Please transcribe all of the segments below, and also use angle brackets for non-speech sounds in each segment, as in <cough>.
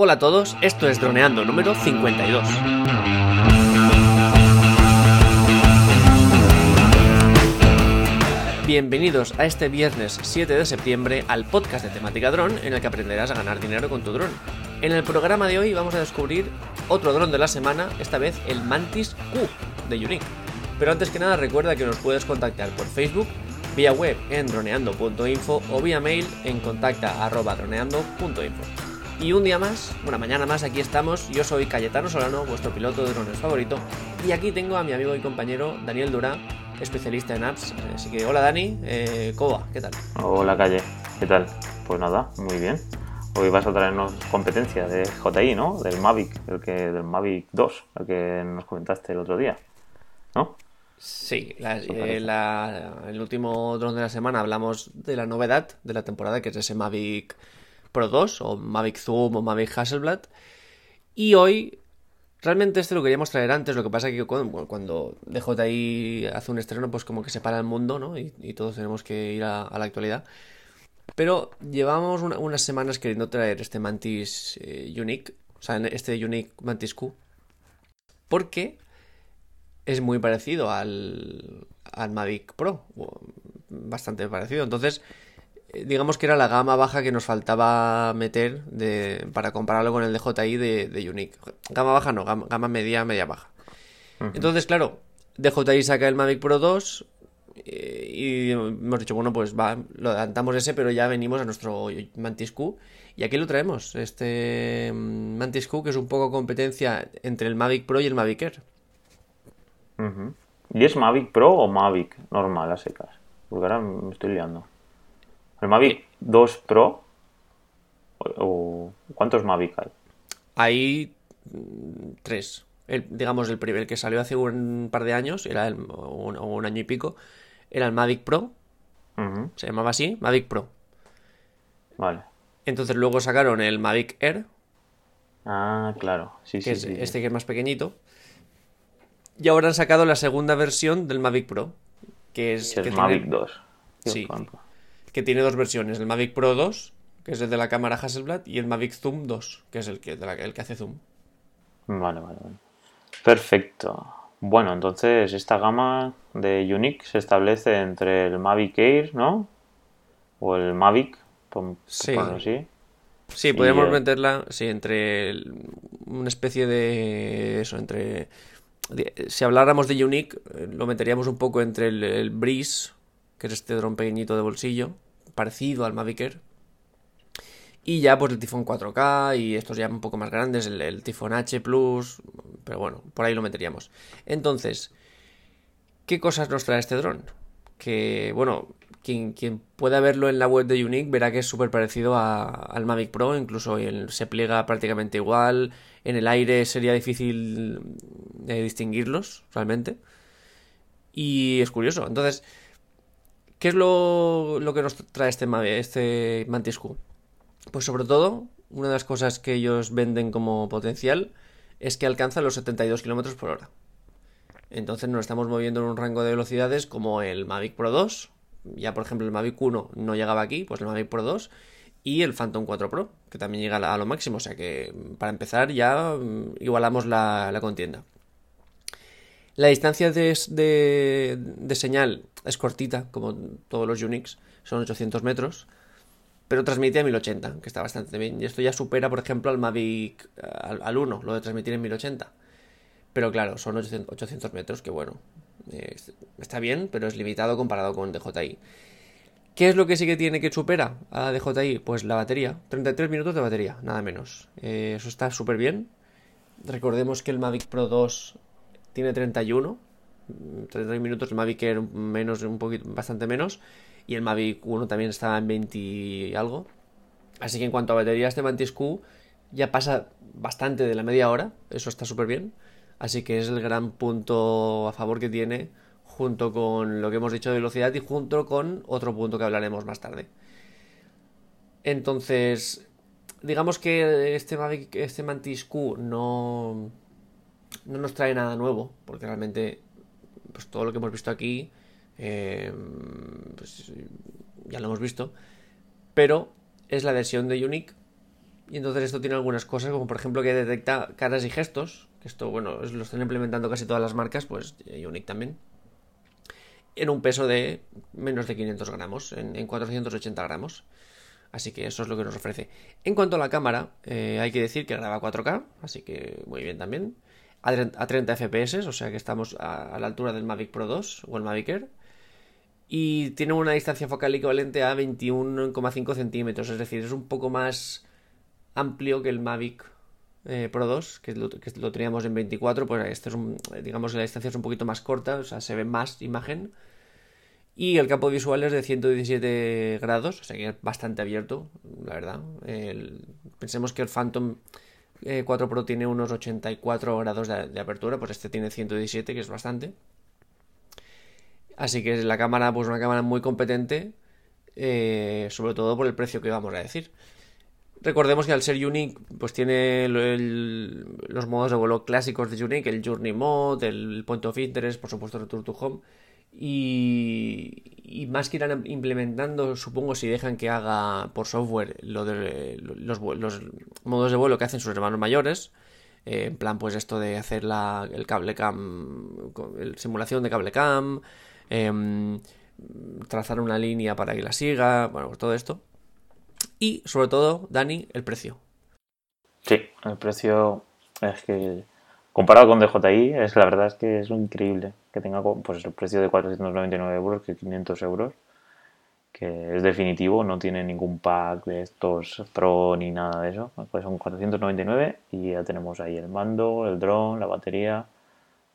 Hola a todos, esto es Droneando número 52. Bienvenidos a este viernes 7 de septiembre al podcast de temática dron en el que aprenderás a ganar dinero con tu dron. En el programa de hoy vamos a descubrir otro dron de la semana, esta vez el Mantis Q de Unique. Pero antes que nada recuerda que nos puedes contactar por Facebook, vía web en droneando.info o vía mail en contacta.droneando.info. Y un día más, una mañana más, aquí estamos. Yo soy Cayetano Solano, vuestro piloto de drones favorito. Y aquí tengo a mi amigo y compañero Daniel Durá, especialista en apps. Así que hola Dani, eh, ¿cómo va? ¿Qué tal? Hola Calle, ¿qué tal? Pues nada, muy bien. Hoy vas a traernos competencia de JI, ¿no? Del Mavic, el que, del Mavic 2, el que nos comentaste el otro día, ¿no? Sí, la- eh, la- el último dron de la semana hablamos de la novedad de la temporada, que es ese Mavic Pro 2 o Mavic Zoom o Mavic Hasselblad. Y hoy, realmente este lo queríamos traer antes, lo que pasa que cuando, cuando DJI hace un estreno, pues como que se para el mundo, ¿no? Y, todos tenemos que ir a, la actualidad. Pero llevamos una- unas semanas queriendo traer este Mantis eh, Unique, o sea, este Unique Mantis Q, porque es muy parecido al, al Mavic Pro, bastante parecido. Entonces, digamos que era la gama baja que nos faltaba meter de, para compararlo con el DJI de, de Unique. Gama baja no, gama, gama media, media baja. Entonces, claro, DJI saca el Mavic Pro 2 eh, y hemos dicho, bueno, pues va, lo adelantamos ese, pero ya venimos a nuestro Mantis Q. Y aquí lo traemos, este mm, Mantis Q, que es un poco competencia entre el Mavic Pro y el Mavic Air. ¿Y es Mavic Pro o Mavic normal a secas? Porque ahora me estoy liando. ¿El Mavic 2 Pro? ¿O, cuántos Mavic hay? Hay mm, tres. El, digamos, el primer que salió hace un par de años, era el, o un, un año y pico, era el Mavic Pro, se llamaba así, Mavic Pro. Vale. Entonces luego sacaron el Mavic Air, Ah, claro. Sí, que sí, es sí, este que es más pequeñito. Y ahora han sacado la segunda versión del Mavic Pro, que es que Mavic tiene, 2. Dios Sí. Que tiene dos versiones, el Mavic Pro 2, que es el de la cámara Hasselblad, y el Mavic Zoom 2, que es el que, el que hace zoom. Vale, vale, vale. Perfecto. Bueno, entonces esta gama de Unique se establece entre el Mavic Air, ¿no? O el Mavic, por, Sí. así. Sí, podríamos eh, meterla, sí, entre el- una especie de eso, entre si habláramos de Unique, eh, lo meteríamos un poco entre el, el Breeze, que es este dron pequeñito de bolsillo, parecido al Mavic Air, y ya pues el Tifón 4K y estos ya un poco más grandes, el, el Tifón H Plus, pero bueno, por ahí lo meteríamos. Entonces, ¿qué cosas nos trae este dron? Que, bueno, quien, quien pueda verlo en la web de Unique verá que es súper parecido al Mavic Pro, incluso el- se pliega prácticamente igual. En el aire sería difícil distinguirlos, realmente. Y es curioso. Entonces, ¿qué es lo, que nos trae este, este Mantis Q? Pues sobre todo, una de las cosas que ellos venden como potencial es que alcanza los 72 km por hora. Entonces nos estamos moviendo en un rango de velocidades como el Mavic Pro 2. Ya por ejemplo el Mavic 1 no llegaba aquí, pues el Mavic Pro 2. Y el Phantom 4 Pro, que también llega a lo máximo. O sea que para empezar ya mm, igualamos la, contienda. La distancia de señal es cortita, como todos los Unix, son 800 metros. Pero transmite a 1080, que está bastante bien. Y esto ya supera, por ejemplo, al Mavic al, al 1, lo de transmitir en 1080. Pero claro, son 800, 800 metros, que bueno, está bien, pero es limitado comparado con DJI. ¿Qué es lo que sí que tiene que supera a DJI? Pues la batería, 33 minutos de batería, nada menos. Eh, eso está súper bien. Recordemos que el Mavic Pro 2 tiene 31, mm, 31 minutos, el Mavic Air menos, un poquito, bastante menos, y el Mavic 1 también estaba en 20 y algo. Así que en cuanto a batería, este Mantis Q ya pasa bastante de la media hora, eso está súper bien. Así que es el gran punto a favor que tiene, junto con lo que hemos dicho de velocidad y junto con otro punto que hablaremos más tarde. Entonces, digamos que este Mavic, este Mantis Q no, no nos trae nada nuevo, porque realmente pues todo lo que hemos visto aquí eh, pues, ya lo hemos visto, pero es la versión de Unique Y entonces esto tiene algunas cosas, como por ejemplo que detecta caras y gestos. Que esto, bueno, lo están implementando casi todas las marcas, pues Unique también. En un peso de menos de 500 gramos, en, 480 gramos. Así que eso es lo que nos ofrece. En cuanto a la cámara, eh, hay que decir que graba 4K, así que muy bien también. A 30 FPS, o sea que estamos a, la altura del Mavic Pro 2 o el Mavic Air. Y tiene una distancia focal equivalente a 21,5 centímetros, es decir, es un poco más amplio que el Mavic eh, Pro 2, que lo, teníamos en 24, pues este es un, digamos que la distancia es un poquito más corta, o sea, se ve más imagen. Y el campo visual es de 117 grados, o sea que es bastante abierto, la verdad. pensemos que el Phantom 4 eh, Pro tiene unos 84 grados de, apertura, pues este tiene 117, que es bastante. Así que la cámara, pues una cámara muy competente, eh, sobre todo por el precio que vamos a decir. Recordemos que al ser Unique, pues tiene los modos de vuelo clásicos de Unique, el Journey Mode, el Point of Interest, por supuesto Return to Home. Y, más que irán implementando, supongo, si dejan que haga por software lo de los, modos de vuelo que hacen sus hermanos mayores. Eh, en plan, pues esto de hacer la, el cable cam, el simulación de cable cam, em, trazar una línea para que la siga, bueno, pues todo esto. Y sobre todo, Dani, el precio. Sí, el precio es que comparado con DJI, es la verdad es que es increíble que tenga pues el precio de 499 euros que 500 euros, que es definitivo, no tiene ningún pack de estos Pro ni nada de eso, pues son 499 y ya tenemos ahí el mando, el dron, la batería,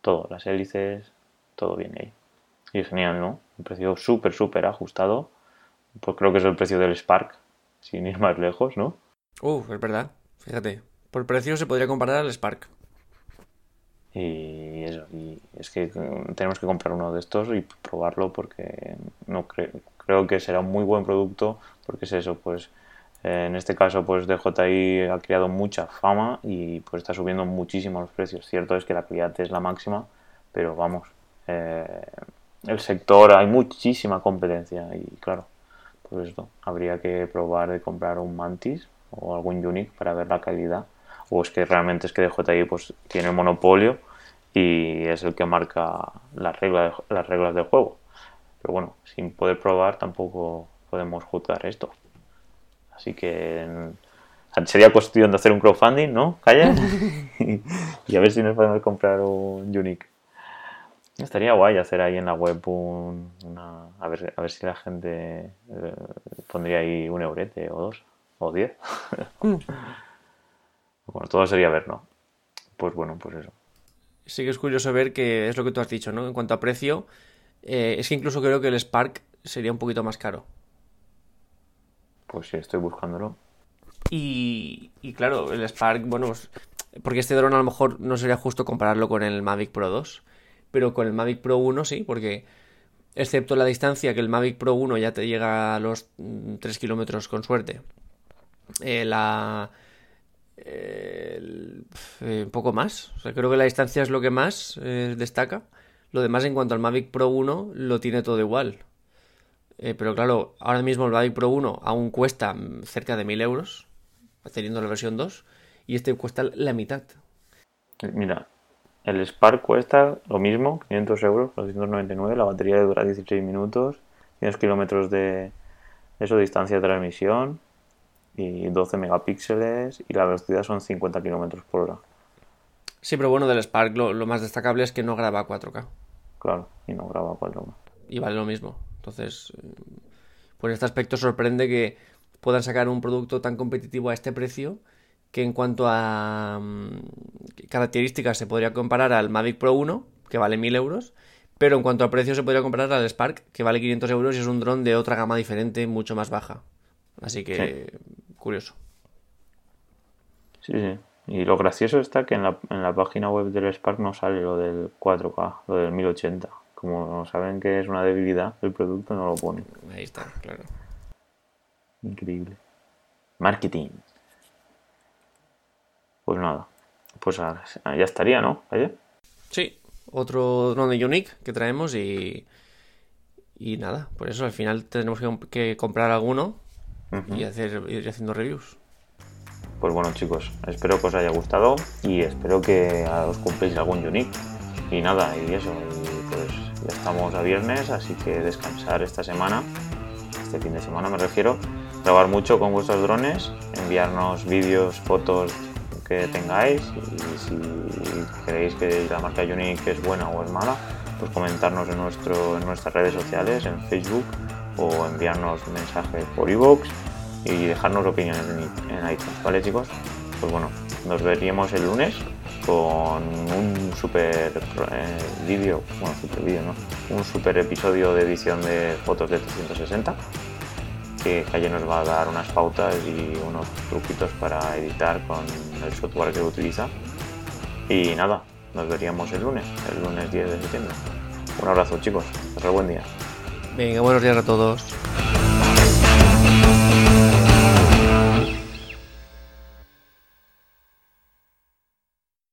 todo, las hélices, todo viene ahí. Y genial, ¿no? Un precio súper, súper ajustado, pues creo que es el precio del Spark, sin ir más lejos, ¿no? Uf, es verdad. Fíjate. Por precio se podría comparar al Spark. Y eso, y es que mm, tenemos que comprar uno de estos y probarlo porque no creo que será un muy buen producto porque es eso, pues en este caso pues DJI ha creado mucha fama y pues está subiendo muchísimo los precios. Cierto es que la calidad es la máxima, pero vamos, eh, el sector hay muchísima competencia y claro, pues esto, habría que probar de comprar un Mantis o algún Unique para ver la calidad. O es que realmente es que DJI pues tiene monopolio y es el que marca las reglas, las reglas del juego. Pero bueno, sin poder probar tampoco podemos juzgar esto. Así que sería cuestión de hacer un crowdfunding, ¿no? Calla. <laughs> y a ver si nos podemos comprar un Unique. Estaría guay hacer ahí en la web un, una, a, ver, a ver si la gente eh, pondría ahí un eurete o dos o diez. <laughs> Bueno, todo sería ver, ¿no? Pues bueno, pues eso. Sí que es curioso ver que es lo que tú has dicho, ¿no? En cuanto a precio, eh, es que incluso creo que el Spark sería un poquito más caro. Pues sí, estoy buscándolo. Y, y claro, el Spark, bueno, porque este dron a lo mejor no sería justo compararlo con el Mavic Pro 2 pero con el Mavic Pro 1 sí, porque excepto la distancia que el Mavic Pro 1 ya te llega a los 3 mm, kilómetros con suerte, eh, la... Eh, poco más. O sea, creo que la distancia es lo que más eh, destaca. Lo demás en cuanto al Mavic Pro 1 lo tiene todo igual. pero claro, ahora mismo el Mavic Pro 1 aún cuesta mm, cerca de 1000 euros, teniendo la versión 2, y este cuesta la mitad. Mira, el Spark cuesta lo mismo, 500 euros, 299. La batería dura 16 minutos, 100 kilómetros de eso, distancia de transmisión y 12 megapíxeles y la velocidad son 50 kilómetros por hora. Sí, pero bueno, del Spark lo, más destacable es que no graba 4K. Claro, y no graba 4K. Y vale lo mismo. Entonces, por este aspecto sorprende que puedan sacar un producto tan competitivo a este precio que en cuanto a mm, características se podría comparar al Mavic Pro 1, que vale 1000 euros, pero en cuanto a precio se podría comparar al Spark, que vale 500 euros y es un dron de otra gama diferente, mucho más baja. Así que, curioso. Sí, sí. Y lo gracioso está que en la, en la página web del Spark no sale lo del 4K, lo del 1080. Como saben que es una debilidad el producto, no lo ponen. Ahí está, claro. Increíble. Marketing. Pues nada, pues ya estaría, ¿no? Sí, otro drone de Unique que traemos y, y nada, por eso al final tenemos que, comprar alguno y hacer, ir haciendo reviews. pues bueno chicos, espero que os haya gustado y espero que os cumpléis algún unique. Y nada, y eso, y pues ya estamos a viernes, así que descansar esta semana, este fin de semana me refiero, grabar mucho con vuestros drones, enviarnos vídeos, fotos que tengáis y si creéis que la marca Unique es buena o es mala, pues comentarnos en, nuestro, en nuestras redes sociales, en Facebook o enviarnos un mensaje por iVoox y dejarnos opiniones en, en iTunes, ¿vale chicos? Pues bueno, nos veríamos el lunes con un super eh, vídeo, bueno, super vídeo, ¿no? Un super episodio de edición de fotos de 360 que Calle nos va a dar unas pautas y unos truquitos para editar con el software que utiliza. Y nada, nos veríamos el lunes, el lunes 10 de septiembre. Un abrazo chicos, hasta buen día. Venga, buenos días a todos.